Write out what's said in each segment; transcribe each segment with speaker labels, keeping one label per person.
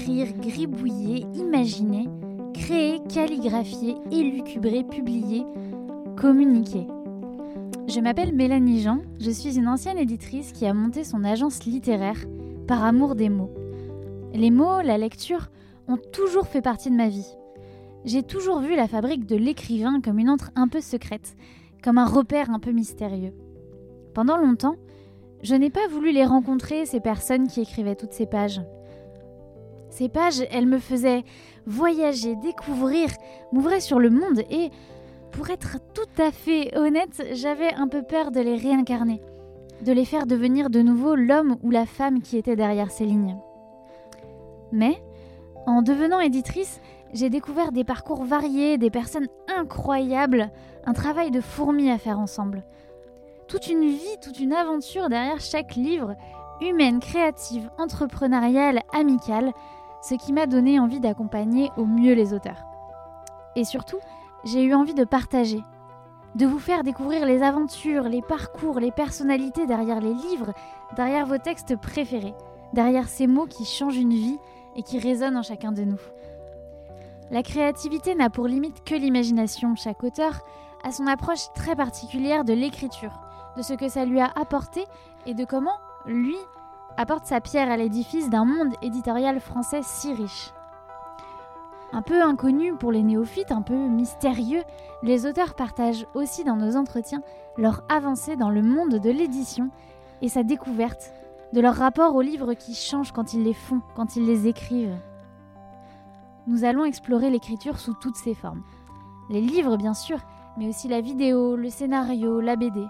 Speaker 1: écrire, gribouiller, imaginer, créer, calligraphier, élucubrer, publier, communiquer. Je m'appelle Mélanie Jean, je suis une ancienne éditrice qui a monté son agence littéraire par amour des mots. Les mots, la lecture, ont toujours fait partie de ma vie. J'ai toujours vu la fabrique de l'écrivain comme une entre un peu secrète, comme un repère un peu mystérieux. Pendant longtemps, je n'ai pas voulu les rencontrer, ces personnes qui écrivaient toutes ces pages. Ces pages, elles me faisaient voyager, découvrir, m'ouvraient sur le monde et, pour être tout à fait honnête, j'avais un peu peur de les réincarner, de les faire devenir de nouveau l'homme ou la femme qui était derrière ces lignes. Mais, en devenant éditrice, j'ai découvert des parcours variés, des personnes incroyables, un travail de fourmi à faire ensemble. Toute une vie, toute une aventure derrière chaque livre, humaine, créative, entrepreneuriale, amicale, ce qui m'a donné envie d'accompagner au mieux les auteurs. Et surtout, j'ai eu envie de partager, de vous faire découvrir les aventures, les parcours, les personnalités derrière les livres, derrière vos textes préférés, derrière ces mots qui changent une vie et qui résonnent en chacun de nous. La créativité n'a pour limite que l'imagination. Chaque auteur a son approche très particulière de l'écriture, de ce que ça lui a apporté et de comment, lui, apporte sa pierre à l'édifice d'un monde éditorial français si riche. Un peu inconnu pour les néophytes, un peu mystérieux, les auteurs partagent aussi dans nos entretiens leur avancée dans le monde de l'édition et sa découverte, de leur rapport aux livres qui changent quand ils les font, quand ils les écrivent nous allons explorer l'écriture sous toutes ses formes. Les livres, bien sûr, mais aussi la vidéo, le scénario, la BD.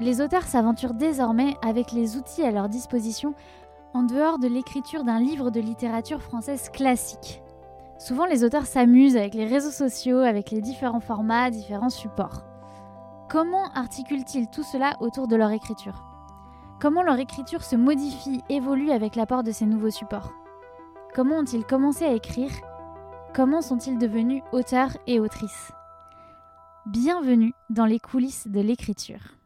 Speaker 1: Les auteurs s'aventurent désormais avec les outils à leur disposition en dehors de l'écriture d'un livre de littérature française classique. Souvent, les auteurs s'amusent avec les réseaux sociaux, avec les différents formats, différents supports. Comment articulent-ils tout cela autour de leur écriture? Comment leur écriture se modifie, évolue avec l'apport de ces nouveaux supports? Comment ont-ils commencé à écrire? Comment sont-ils devenus auteurs et autrices? Bienvenue dans les coulisses de l'écriture.